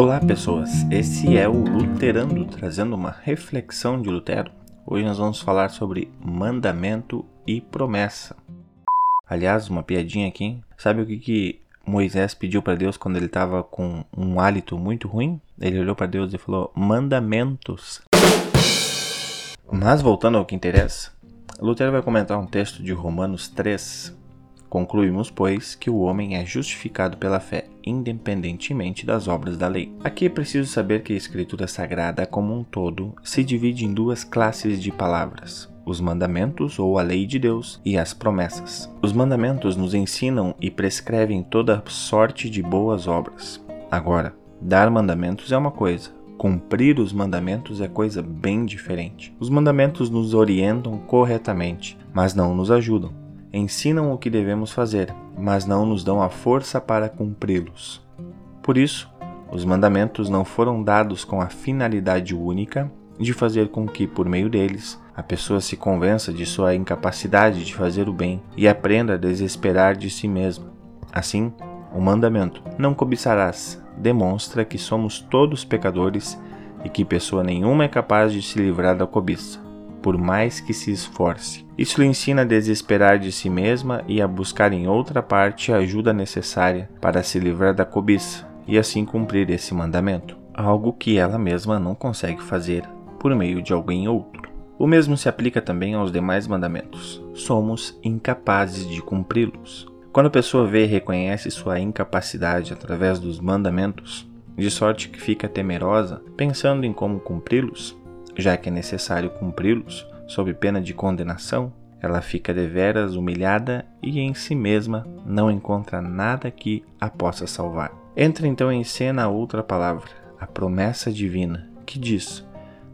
Olá, pessoas. Esse é o Luterando trazendo uma reflexão de Lutero. Hoje nós vamos falar sobre mandamento e promessa. Aliás, uma piadinha aqui. Sabe o que, que Moisés pediu para Deus quando ele estava com um hálito muito ruim? Ele olhou para Deus e falou: Mandamentos. Mas voltando ao que interessa, Lutero vai comentar um texto de Romanos 3, Concluímos, pois, que o homem é justificado pela fé, independentemente das obras da lei. Aqui é preciso saber que a Escritura Sagrada, como um todo, se divide em duas classes de palavras: os mandamentos ou a lei de Deus e as promessas. Os mandamentos nos ensinam e prescrevem toda sorte de boas obras. Agora, dar mandamentos é uma coisa, cumprir os mandamentos é coisa bem diferente. Os mandamentos nos orientam corretamente, mas não nos ajudam ensinam o que devemos fazer, mas não nos dão a força para cumpri-los. Por isso, os mandamentos não foram dados com a finalidade única de fazer com que, por meio deles, a pessoa se convença de sua incapacidade de fazer o bem e aprenda a desesperar de si mesma. Assim, o mandamento não cobiçarás demonstra que somos todos pecadores e que pessoa nenhuma é capaz de se livrar da cobiça por mais que se esforce. Isso lhe ensina a desesperar de si mesma e a buscar em outra parte a ajuda necessária para se livrar da cobiça e assim cumprir esse mandamento, algo que ela mesma não consegue fazer por meio de alguém outro. O mesmo se aplica também aos demais mandamentos. Somos incapazes de cumpri-los. Quando a pessoa vê e reconhece sua incapacidade através dos mandamentos, de sorte que fica temerosa, pensando em como cumpri-los, já que é necessário cumpri-los, sob pena de condenação, ela fica deveras humilhada e em si mesma não encontra nada que a possa salvar. Entra então em cena a outra palavra, a promessa divina, que diz: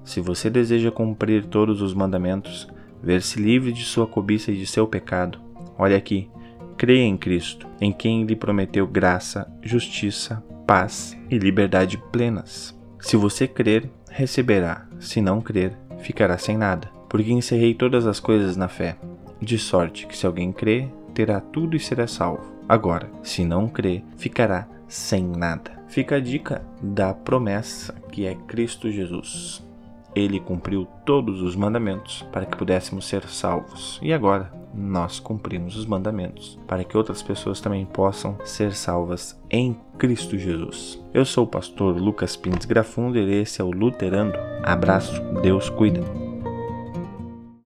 Se você deseja cumprir todos os mandamentos, ver-se livre de sua cobiça e de seu pecado, olha aqui, creia em Cristo, em quem lhe prometeu graça, justiça, paz e liberdade plenas. Se você crer, receberá, se não crer, ficará sem nada. Porque encerrei todas as coisas na fé, de sorte que se alguém crê, terá tudo e será salvo. Agora, se não crê, ficará sem nada. Fica a dica da promessa que é Cristo Jesus. Ele cumpriu todos os mandamentos para que pudéssemos ser salvos. E agora nós cumprimos os mandamentos para que outras pessoas também possam ser salvas em Cristo Jesus. Eu sou o pastor Lucas Pins Grafundo e esse é o Luterando. Abraço, Deus cuida.